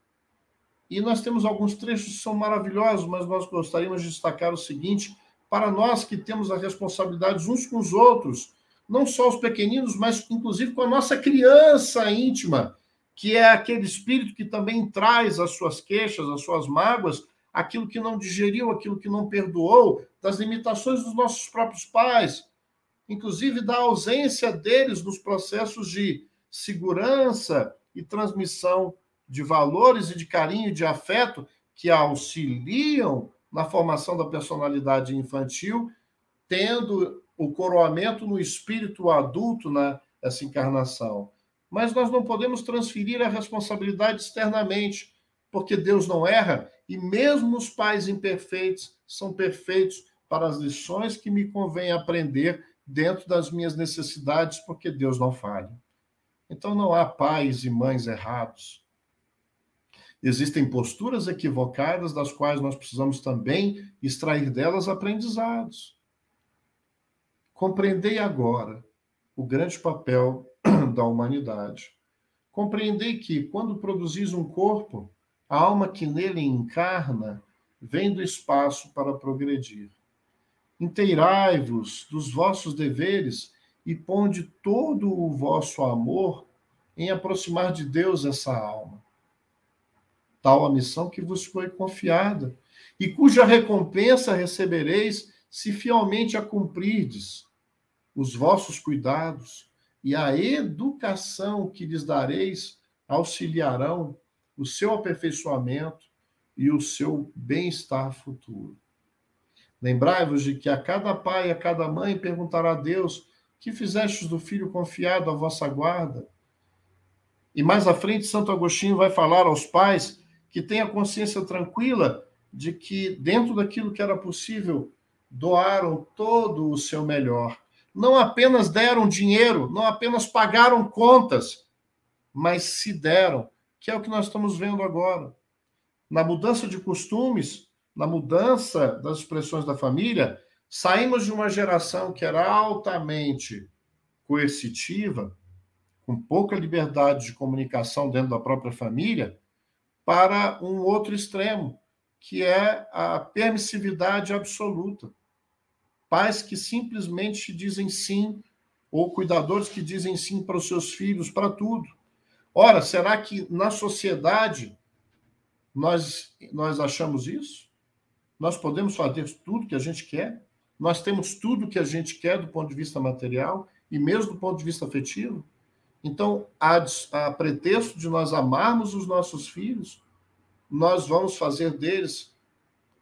E nós temos alguns trechos que são maravilhosos, mas nós gostaríamos de destacar o seguinte: para nós que temos a responsabilidade uns com os outros, não só os pequeninos, mas inclusive com a nossa criança íntima, que é aquele espírito que também traz as suas queixas, as suas mágoas, aquilo que não digeriu, aquilo que não perdoou, das limitações dos nossos próprios pais, inclusive da ausência deles nos processos de segurança e transmissão de valores e de carinho e de afeto que auxiliam na formação da personalidade infantil, tendo o coroamento no espírito adulto nessa encarnação. Mas nós não podemos transferir a responsabilidade externamente, porque Deus não erra e mesmo os pais imperfeitos são perfeitos para as lições que me convém aprender dentro das minhas necessidades, porque Deus não falha. Então não há pais e mães errados. Existem posturas equivocadas das quais nós precisamos também extrair delas aprendizados. Compreendei agora o grande papel [CLEARS THROAT] da humanidade. Compreendei que, quando produzis um corpo, a alma que nele encarna vem do espaço para progredir. Inteirai-vos dos vossos deveres e ponde todo o vosso amor em aproximar de Deus essa alma. Tal a missão que vos foi confiada, e cuja recompensa recebereis se fielmente a cumprirdes. Os vossos cuidados e a educação que lhes dareis auxiliarão o seu aperfeiçoamento e o seu bem-estar futuro. Lembrai-vos de que a cada pai e a cada mãe perguntará a Deus: que fizestes do filho confiado à vossa guarda? E mais à frente, Santo Agostinho vai falar aos pais que tenham a consciência tranquila de que, dentro daquilo que era possível, doaram todo o seu melhor. Não apenas deram dinheiro, não apenas pagaram contas, mas se deram, que é o que nós estamos vendo agora. Na mudança de costumes, na mudança das expressões da família, saímos de uma geração que era altamente coercitiva, com pouca liberdade de comunicação dentro da própria família, para um outro extremo, que é a permissividade absoluta. Pais que simplesmente dizem sim, ou cuidadores que dizem sim para os seus filhos, para tudo. Ora, será que na sociedade nós, nós achamos isso? Nós podemos fazer tudo que a gente quer? Nós temos tudo que a gente quer do ponto de vista material e mesmo do ponto de vista afetivo? Então, a, a pretexto de nós amarmos os nossos filhos, nós vamos fazer deles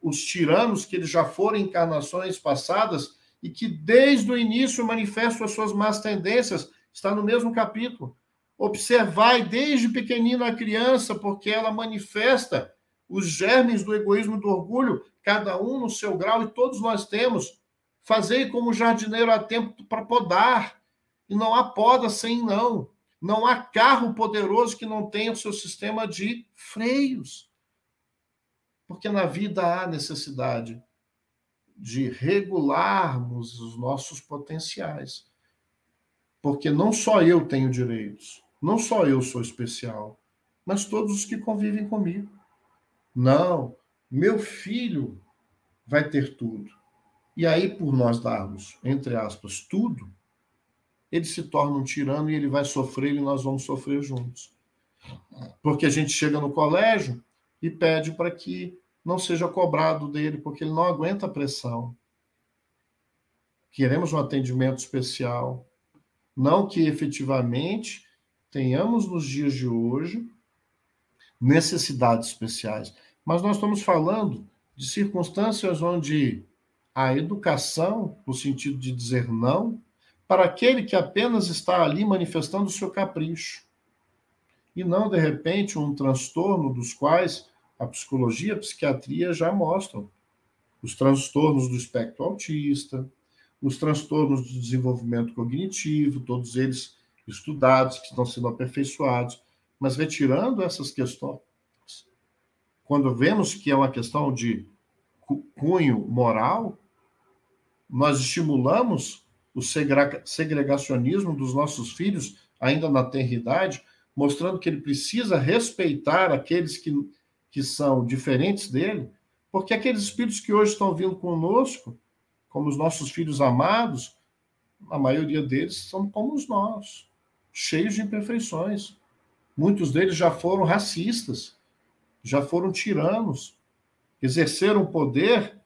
os tiranos que eles já foram encarnações passadas e que desde o início manifestam as suas más tendências, está no mesmo capítulo. Observai desde pequenina a criança, porque ela manifesta os germes do egoísmo e do orgulho, cada um no seu grau, e todos nós temos. Fazei como jardineiro há tempo para podar, e não há poda sem não. Não há carro poderoso que não tenha o seu sistema de freios. Porque na vida há necessidade de regularmos os nossos potenciais. Porque não só eu tenho direitos, não só eu sou especial, mas todos os que convivem comigo. Não, meu filho vai ter tudo. E aí, por nós darmos, entre aspas, tudo, ele se torna um tirano e ele vai sofrer e nós vamos sofrer juntos. Porque a gente chega no colégio e pede para que não seja cobrado dele, porque ele não aguenta a pressão. Queremos um atendimento especial. Não que efetivamente tenhamos nos dias de hoje necessidades especiais, mas nós estamos falando de circunstâncias onde a educação, no sentido de dizer não, para aquele que apenas está ali manifestando o seu capricho. E não, de repente, um transtorno dos quais a psicologia e a psiquiatria já mostram. Os transtornos do espectro autista, os transtornos do desenvolvimento cognitivo, todos eles estudados, que estão sendo aperfeiçoados. Mas retirando essas questões, quando vemos que é uma questão de cunho moral, nós estimulamos o segregacionismo dos nossos filhos, ainda na tenridade, mostrando que ele precisa respeitar aqueles que, que são diferentes dele, porque aqueles espíritos que hoje estão vindo conosco, como os nossos filhos amados, a maioria deles são como os nós, cheios de imperfeições. Muitos deles já foram racistas, já foram tiranos, exerceram poder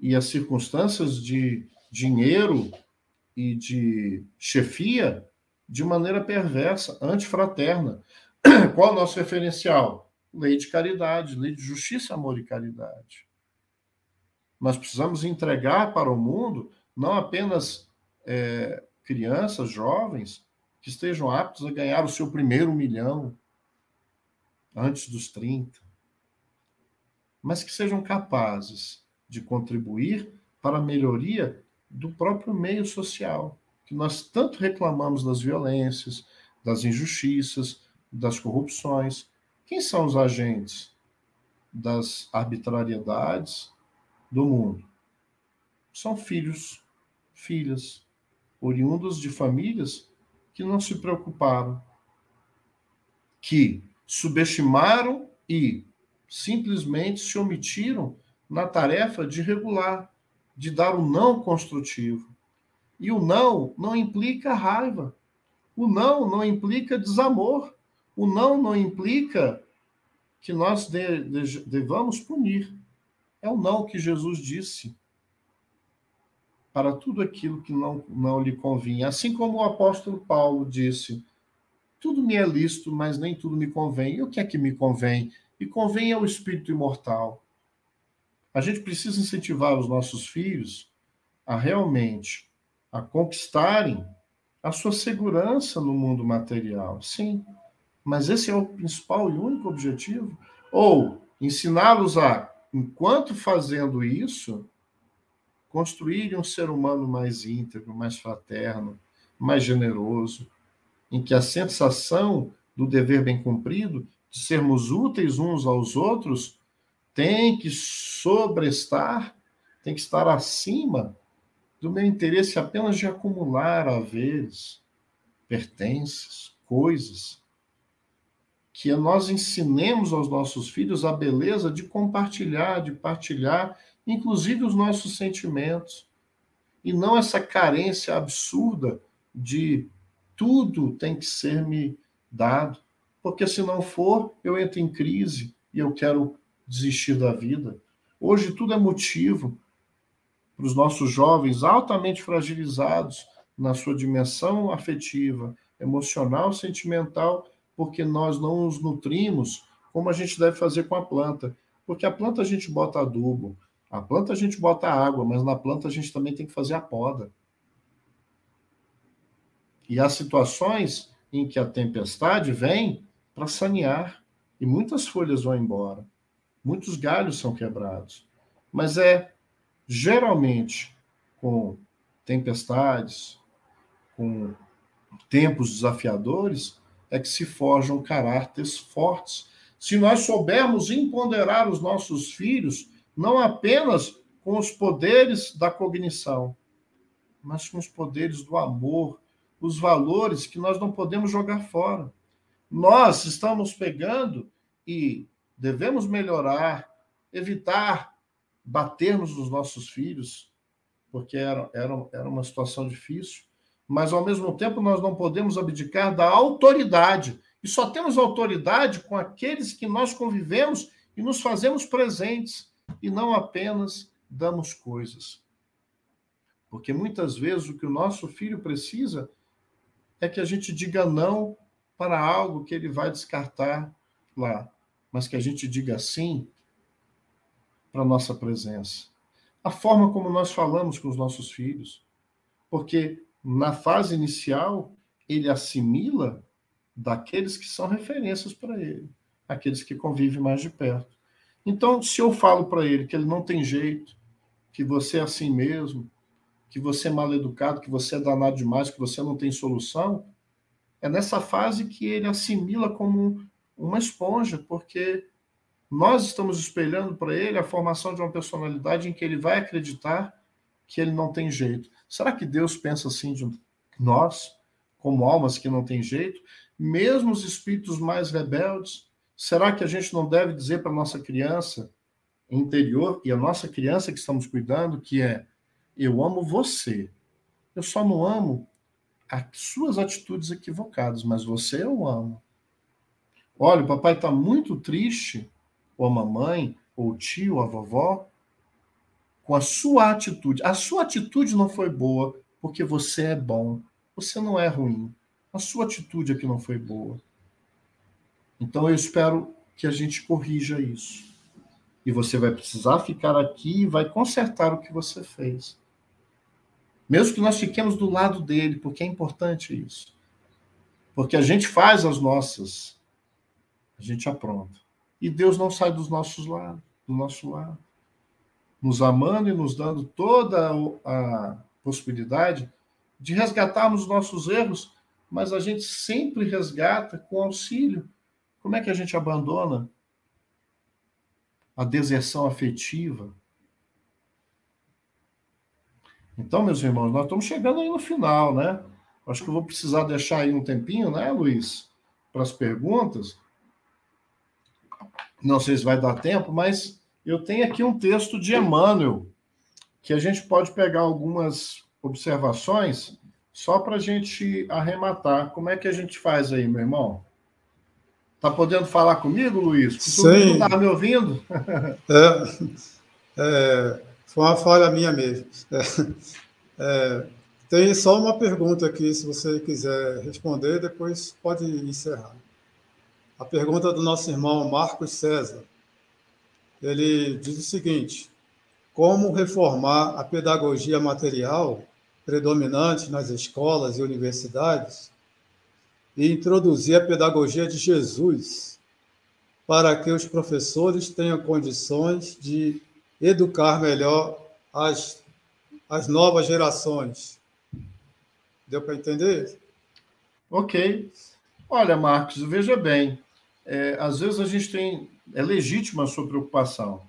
e as circunstâncias de dinheiro e de chefia de maneira perversa, antifraterna. [CLEARS THROAT] Qual o nosso referencial? Lei de caridade, lei de justiça, amor e caridade. Nós precisamos entregar para o mundo não apenas é, crianças, jovens, que estejam aptos a ganhar o seu primeiro milhão antes dos 30, mas que sejam capazes de contribuir para a melhoria do próprio meio social, que nós tanto reclamamos das violências, das injustiças, das corrupções. Quem são os agentes das arbitrariedades do mundo? São filhos, filhas, oriundos de famílias que não se preocuparam, que subestimaram e simplesmente se omitiram na tarefa de regular de dar um não construtivo. E o não não implica raiva. O não não implica desamor. O não não implica que nós de, de, devamos punir. É o não que Jesus disse para tudo aquilo que não, não lhe convinha. Assim como o apóstolo Paulo disse: tudo me é lícito, mas nem tudo me convém. E o que é que me convém? E convém ao espírito imortal. A gente precisa incentivar os nossos filhos a realmente a conquistarem a sua segurança no mundo material. Sim, Mas esse é o principal e único objetivo? Ou ensiná-los a, enquanto fazendo isso, construírem um ser humano mais íntegro, mais fraterno, mais generoso, em que a sensação do dever bem cumprido, de sermos úteis uns aos outros, tem que sobrestar, tem que estar acima do meu interesse apenas de acumular haveres, pertences, coisas. Que nós ensinemos aos nossos filhos a beleza de compartilhar, de partilhar, inclusive os nossos sentimentos. E não essa carência absurda de tudo tem que ser me dado, porque se não for, eu entro em crise e eu quero desistir da vida. Hoje tudo é motivo para os nossos jovens altamente fragilizados na sua dimensão afetiva, emocional, sentimental, porque nós não nos nutrimos como a gente deve fazer com a planta. Porque a planta a gente bota adubo, a planta a gente bota água, mas na planta a gente também tem que fazer a poda. E há situações em que a tempestade vem para sanear e muitas folhas vão embora, muitos galhos são quebrados. Mas é geralmente com tempestades, com tempos desafiadores, é que se forjam caráteres fortes. Se nós soubermos empoderar os nossos filhos, não apenas com os poderes da cognição, mas com os poderes do amor, os valores que nós não podemos jogar fora. Nós estamos pegando e devemos melhorar, evitar batermos nos nossos filhos, porque era, era, era uma situação difícil, mas ao mesmo tempo nós não podemos abdicar da autoridade. E só temos autoridade com aqueles que nós convivemos e nos fazemos presentes, e não apenas damos coisas. Porque muitas vezes o que o nosso filho precisa é que a gente diga não para algo que ele vai descartar lá, mas que a gente diga sim para a nossa presença. A forma como nós falamos com os nossos filhos. Porque na fase inicial, ele assimila daqueles que são referências para ele, aqueles que convivem mais de perto. Então, se eu falo para ele que ele não tem jeito, que você é assim mesmo, que você é mal educado, que você é danado demais, que você não tem solução, é nessa fase que ele assimila como uma esponja, porque nós estamos espelhando para ele a formação de uma personalidade em que ele vai acreditar que ele não tem jeito. Será que Deus pensa assim de nós, como almas que não tem jeito? Mesmo os espíritos mais rebeldes, será que a gente não deve dizer para nossa criança interior e a nossa criança que estamos cuidando que é eu amo você. Eu só não amo as suas atitudes equivocadas, mas você eu amo. Olha, o papai está muito triste, ou a mamãe, ou o tio, ou a vovó, com a sua atitude. A sua atitude não foi boa porque você é bom. Você não é ruim. A sua atitude é que não foi boa. Então eu espero que a gente corrija isso. E você vai precisar ficar aqui e vai consertar o que você fez. Mesmo que nós fiquemos do lado dele, porque é importante isso. Porque a gente faz as nossas, a gente apronta. E Deus não sai dos nossos lados, do nosso lado. Nos amando e nos dando toda a possibilidade de resgatarmos os nossos erros, mas a gente sempre resgata com auxílio. Como é que a gente abandona a deserção afetiva, então, meus irmãos, nós estamos chegando aí no final, né? Acho que eu vou precisar deixar aí um tempinho, né, Luiz, para as perguntas. Não sei se vai dar tempo, mas eu tenho aqui um texto de Emmanuel, que a gente pode pegar algumas observações só para a gente arrematar. Como é que a gente faz aí, meu irmão? Tá podendo falar comigo, Luiz? Sim. Não está me ouvindo? é, é, foi uma falha minha mesmo. É, tem só uma pergunta aqui, se você quiser responder, depois pode encerrar. A pergunta do nosso irmão Marcos César. Ele diz o seguinte: como reformar a pedagogia material predominante nas escolas e universidades e introduzir a pedagogia de Jesus para que os professores tenham condições de educar melhor as, as novas gerações. Deu para entender? Ok. Olha, Marcos, veja bem, é, às vezes a gente tem. É legítima a sua preocupação,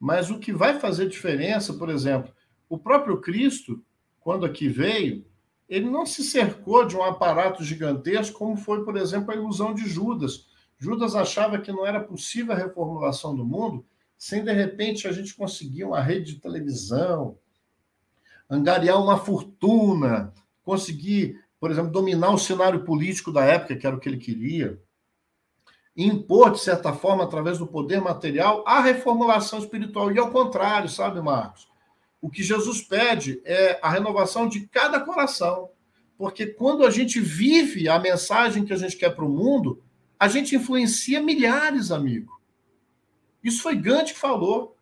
mas o que vai fazer diferença, por exemplo, o próprio Cristo, quando aqui veio, ele não se cercou de um aparato gigantesco, como foi, por exemplo, a ilusão de Judas. Judas achava que não era possível a reformulação do mundo sem, de repente, a gente conseguir uma rede de televisão, angariar uma fortuna, conseguir, por exemplo, dominar o cenário político da época, que era o que ele queria, impor, de certa forma, através do poder material, a reformulação espiritual. E ao contrário, sabe, Marcos? O que Jesus pede é a renovação de cada coração. Porque quando a gente vive a mensagem que a gente quer para o mundo, a gente influencia milhares, amigo. Isso foi Gandhi que falou.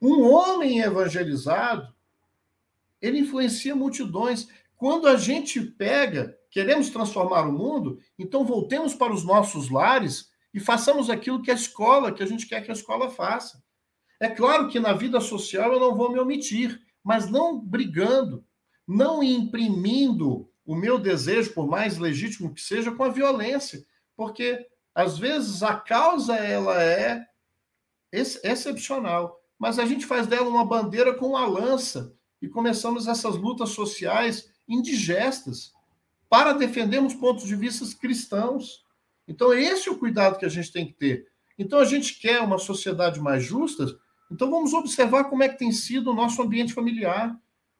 Um homem evangelizado, ele influencia multidões. Quando a gente pega, queremos transformar o mundo, então voltemos para os nossos lares e façamos aquilo que a escola, que a gente quer que a escola faça. É claro que na vida social eu não vou me omitir, mas não brigando, não imprimindo o meu desejo, por mais legítimo que seja, com a violência, porque às vezes a causa ela é ex excepcional, mas a gente faz dela uma bandeira com uma lança e começamos essas lutas sociais indigestas para defendermos pontos de vista cristãos. Então, esse é o cuidado que a gente tem que ter. Então, a gente quer uma sociedade mais justa, então vamos observar como é que tem sido o nosso ambiente familiar.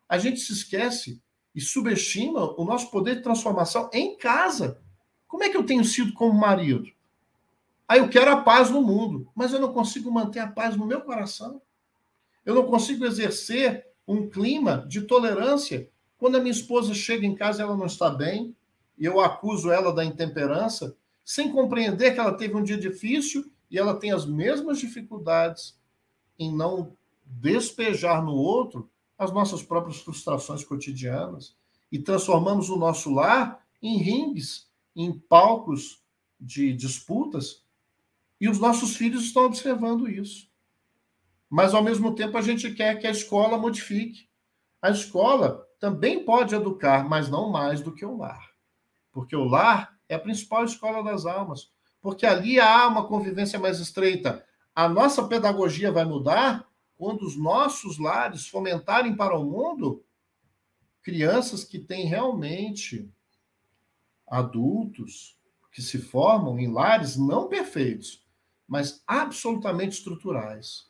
A gente se esquece e subestima o nosso poder de transformação em casa. Como é que eu tenho sido como marido? Aí eu quero a paz no mundo, mas eu não consigo manter a paz no meu coração. Eu não consigo exercer um clima de tolerância quando a minha esposa chega em casa ela não está bem, e eu acuso ela da intemperança, sem compreender que ela teve um dia difícil e ela tem as mesmas dificuldades em não despejar no outro as nossas próprias frustrações cotidianas e transformamos o nosso lar em ringues, em palcos de disputas, e os nossos filhos estão observando isso. Mas, ao mesmo tempo, a gente quer que a escola modifique. A escola também pode educar, mas não mais do que o lar. Porque o lar é a principal escola das almas. Porque ali há uma convivência mais estreita. A nossa pedagogia vai mudar quando os nossos lares fomentarem para o mundo crianças que têm realmente adultos que se formam em lares não perfeitos, mas absolutamente estruturais,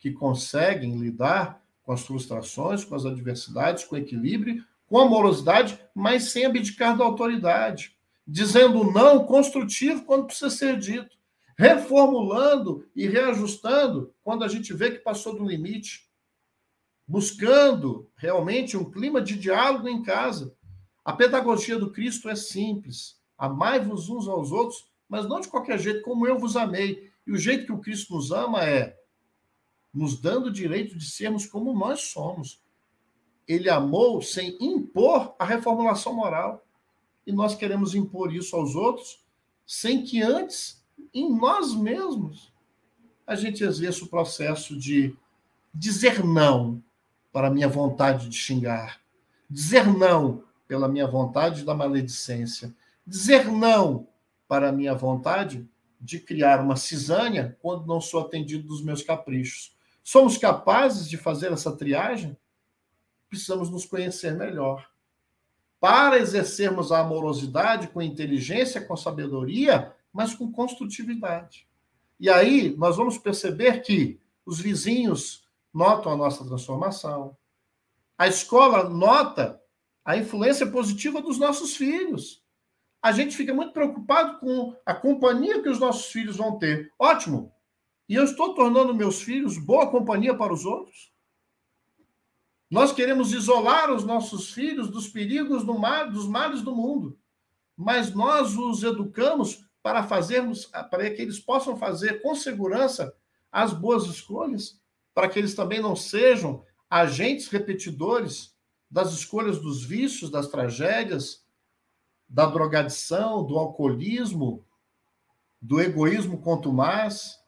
que conseguem lidar com as frustrações, com as adversidades, com equilíbrio, com amorosidade, mas sem abdicar da autoridade, dizendo não construtivo quando precisa ser dito, reformulando e reajustando quando a gente vê que passou do limite, buscando realmente um clima de diálogo em casa. A pedagogia do Cristo é simples. Amai-vos uns aos outros, mas não de qualquer jeito, como eu vos amei. E o jeito que o Cristo nos ama é nos dando o direito de sermos como nós somos. Ele amou sem impor a reformulação moral. E nós queremos impor isso aos outros sem que antes, em nós mesmos, a gente exerça o processo de dizer não para a minha vontade de xingar, dizer não pela minha vontade da maledicência, dizer não para a minha vontade de criar uma cisânia quando não sou atendido dos meus caprichos. Somos capazes de fazer essa triagem? Precisamos nos conhecer melhor. Para exercermos a amorosidade com inteligência, com sabedoria, mas com construtividade. E aí nós vamos perceber que os vizinhos notam a nossa transformação, a escola nota a influência positiva dos nossos filhos a gente fica muito preocupado com a companhia que os nossos filhos vão ter. Ótimo. E eu estou tornando meus filhos boa companhia para os outros? Nós queremos isolar os nossos filhos dos perigos do mar, dos males do mundo, mas nós os educamos para fazermos, para que eles possam fazer com segurança as boas escolhas, para que eles também não sejam agentes repetidores das escolhas dos vícios, das tragédias, da drogadição, do alcoolismo, do egoísmo contumaz.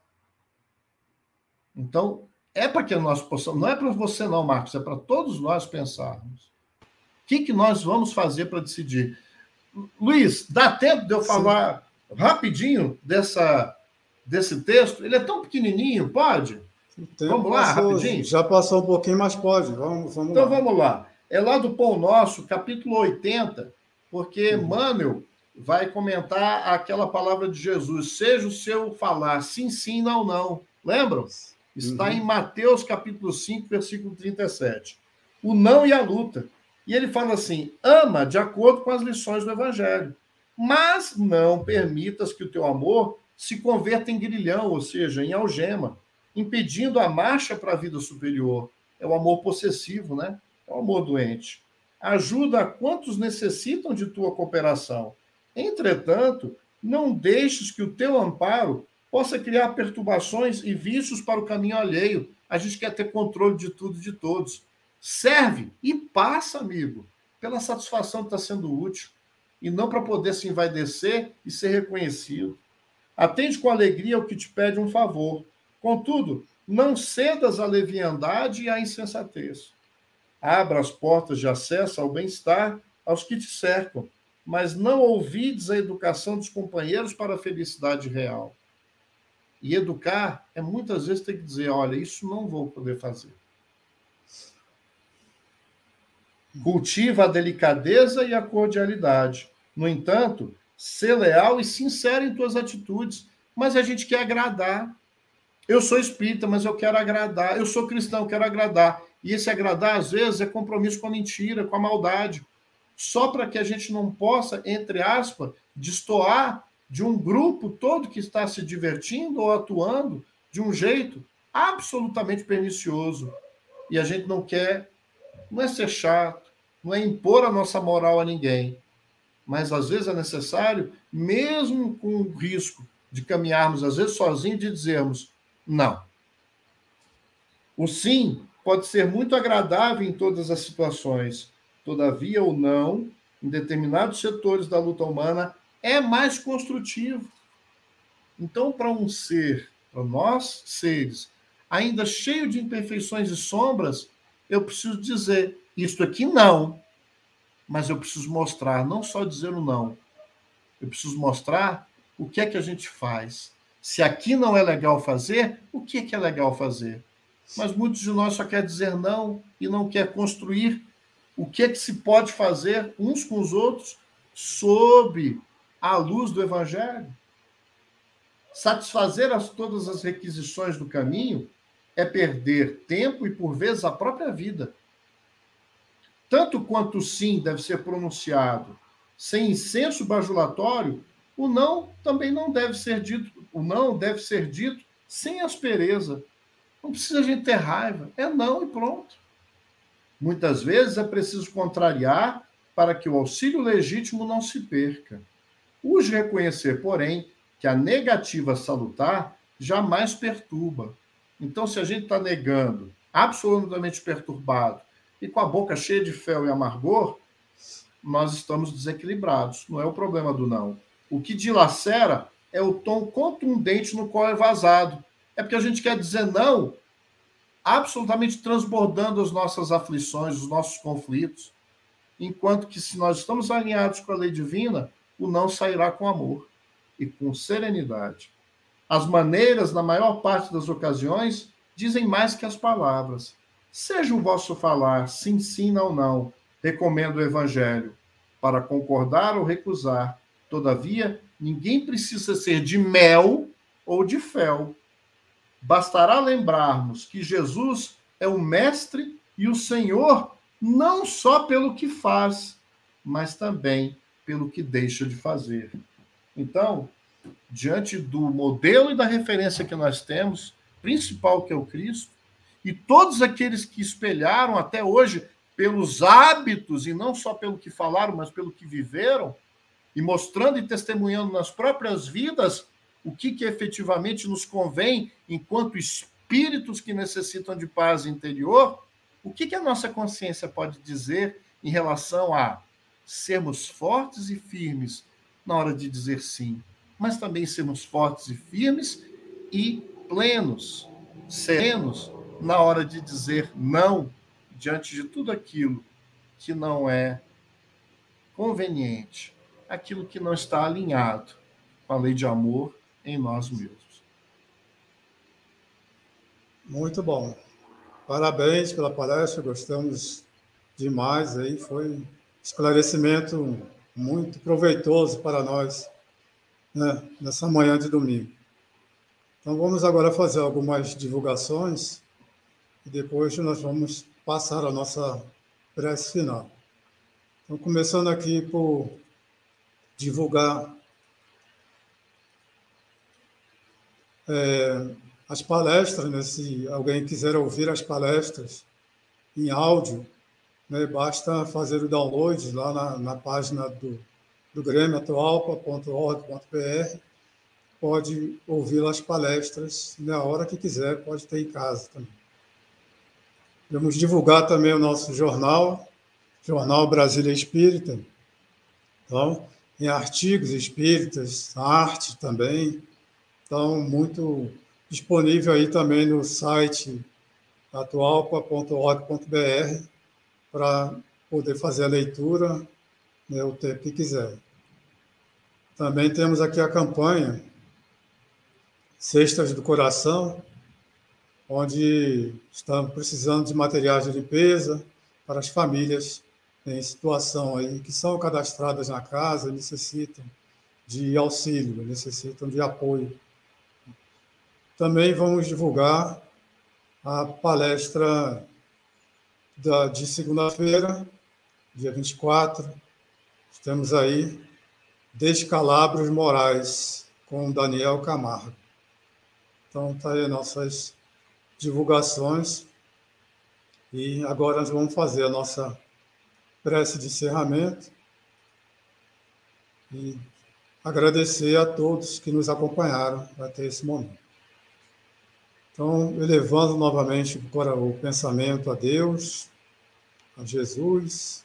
Então, é para que nós possamos, não é para você não, Marcos, é para todos nós pensarmos. O que, que nós vamos fazer para decidir? Luiz, dá tempo de eu falar Sim. rapidinho dessa, desse texto? Ele é tão pequenininho, pode? Vamos lá, passou, rapidinho? Já passou um pouquinho, mas pode. Vamos, vamos então lá. vamos lá. É lá do Pão Nosso, capítulo 80, porque uhum. Manuel vai comentar aquela palavra de Jesus: seja o seu falar sim, sim, não, não. Lembram? Está uhum. em Mateus capítulo 5, versículo 37. O não e a luta. E ele fala assim: ama de acordo com as lições do Evangelho, mas não permitas que o teu amor se converta em grilhão, ou seja, em algema, impedindo a marcha para a vida superior. É o amor possessivo, né? É o amor doente. Ajuda a quantos necessitam de tua cooperação. Entretanto, não deixes que o teu amparo possa criar perturbações e vícios para o caminho alheio. A gente quer ter controle de tudo e de todos. Serve e passa, amigo, pela satisfação de estar sendo útil e não para poder se envaidecer e ser reconhecido. Atende com alegria ao que te pede um favor. Contudo, não cedas à leviandade e à insensatez. Abra as portas de acesso ao bem-estar aos que te cercam, mas não ouvides a educação dos companheiros para a felicidade real. E educar é muitas vezes ter que dizer: olha, isso não vou poder fazer. Cultiva a delicadeza e a cordialidade. No entanto, ser leal e sincero em tuas atitudes. Mas a gente quer agradar. Eu sou espírita, mas eu quero agradar. Eu sou cristão, eu quero agradar. E esse agradar, às vezes, é compromisso com a mentira, com a maldade. Só para que a gente não possa, entre aspas, destoar de um grupo todo que está se divertindo ou atuando de um jeito absolutamente pernicioso. E a gente não quer, não é ser chato, não é impor a nossa moral a ninguém, mas às vezes é necessário, mesmo com o risco de caminharmos, às vezes sozinhos, de dizermos não. O sim pode ser muito agradável em todas as situações, todavia, o não, em determinados setores da luta humana, é mais construtivo. Então, para um ser, para nós seres, ainda cheio de imperfeições e sombras, eu preciso dizer: isto aqui não. Mas eu preciso mostrar, não só dizer o não. Eu preciso mostrar o que é que a gente faz. Se aqui não é legal fazer, o que é que é legal fazer? Mas muitos de nós só quer dizer não e não quer construir o que é que se pode fazer uns com os outros sob a luz do evangelho. Satisfazer as, todas as requisições do caminho é perder tempo e, por vezes, a própria vida. Tanto quanto o sim deve ser pronunciado sem incenso bajulatório, o não também não deve ser dito, o não deve ser dito sem aspereza. Não precisa a gente ter raiva, é não e pronto. Muitas vezes é preciso contrariar para que o auxílio legítimo não se perca. Urge reconhecer, porém, que a negativa salutar jamais perturba. Então, se a gente está negando, absolutamente perturbado, e com a boca cheia de fel e amargor, nós estamos desequilibrados. Não é o problema do não. O que dilacera é o tom contundente no qual é vazado. É porque a gente quer dizer não, absolutamente transbordando as nossas aflições, os nossos conflitos. Enquanto que, se nós estamos alinhados com a lei divina, o não sairá com amor e com serenidade. As maneiras, na maior parte das ocasiões, dizem mais que as palavras. Seja o vosso falar, sim, sim, não, não. Recomendo o Evangelho. Para concordar ou recusar. Todavia, ninguém precisa ser de mel ou de fel. Bastará lembrarmos que Jesus é o Mestre e o Senhor, não só pelo que faz, mas também pelo que deixa de fazer. Então, diante do modelo e da referência que nós temos, principal que é o Cristo, e todos aqueles que espelharam até hoje pelos hábitos, e não só pelo que falaram, mas pelo que viveram, e mostrando e testemunhando nas próprias vidas o que, que efetivamente nos convém enquanto espíritos que necessitam de paz interior, o que, que a nossa consciência pode dizer em relação a sermos fortes e firmes na hora de dizer sim, mas também sermos fortes e firmes e plenos, serenos na hora de dizer não diante de tudo aquilo que não é conveniente, aquilo que não está alinhado com a lei de amor em nós mesmos. Muito bom. Parabéns pela palestra, gostamos demais aí, foi esclarecimento muito proveitoso para nós né, nessa manhã de domingo. Então vamos agora fazer algumas divulgações e depois nós vamos passar a nossa prece final. Então, começando aqui por divulgar é, as palestras, né? se alguém quiser ouvir as palestras em áudio, né? basta fazer o download lá na, na página do, do Grêmio Atualpa.org.br. Pode ouvir as palestras na hora que quiser, pode ter em casa também. Vamos divulgar também o nosso jornal, Jornal Brasília Espírita. Então, em artigos espíritas, arte também. Então, muito disponível aí também no site atualpa.org.br para poder fazer a leitura né, o tempo que quiser. Também temos aqui a campanha Cestas do Coração, onde estamos precisando de materiais de limpeza para as famílias em situação aí que são cadastradas na casa necessitam de auxílio, necessitam de apoio. Também vamos divulgar a palestra da, de segunda-feira, dia 24. Temos aí Descalabros Morais, com Daniel Camargo. Então, está aí nossas divulgações. E agora nós vamos fazer a nossa prece de encerramento e agradecer a todos que nos acompanharam até esse momento. Então, elevando novamente para o pensamento a Deus, a Jesus,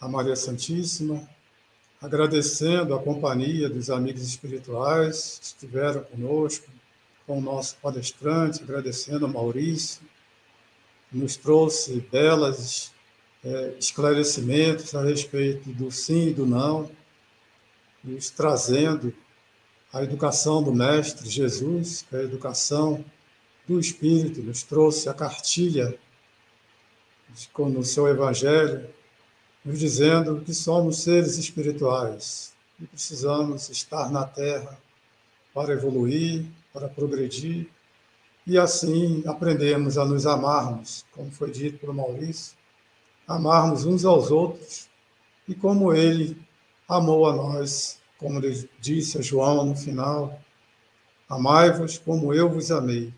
a Maria Santíssima, agradecendo a companhia dos amigos espirituais que estiveram conosco, com o nosso palestrante, agradecendo a Maurício, que nos trouxe belas é, esclarecimentos a respeito do sim e do não, nos trazendo a educação do Mestre Jesus, que é a educação do Espírito, nos trouxe a cartilha no seu Evangelho, nos dizendo que somos seres espirituais e precisamos estar na Terra para evoluir, para progredir e assim aprendemos a nos amarmos, como foi dito por Maurício, amarmos uns aos outros e como ele amou a nós, como disse a João no final, amai-vos como eu vos amei.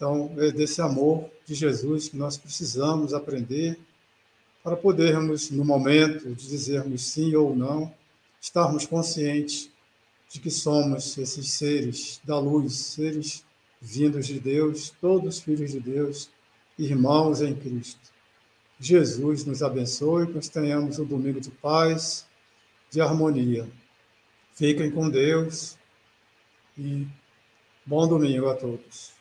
Então, é desse amor de Jesus que nós precisamos aprender para podermos, no momento de dizermos sim ou não, estarmos conscientes de que somos esses seres da luz, seres vindos de Deus, todos filhos de Deus, irmãos em Cristo. Jesus nos abençoe, que nós tenhamos um domingo de paz, de harmonia. Fiquem com Deus e bom domingo a todos.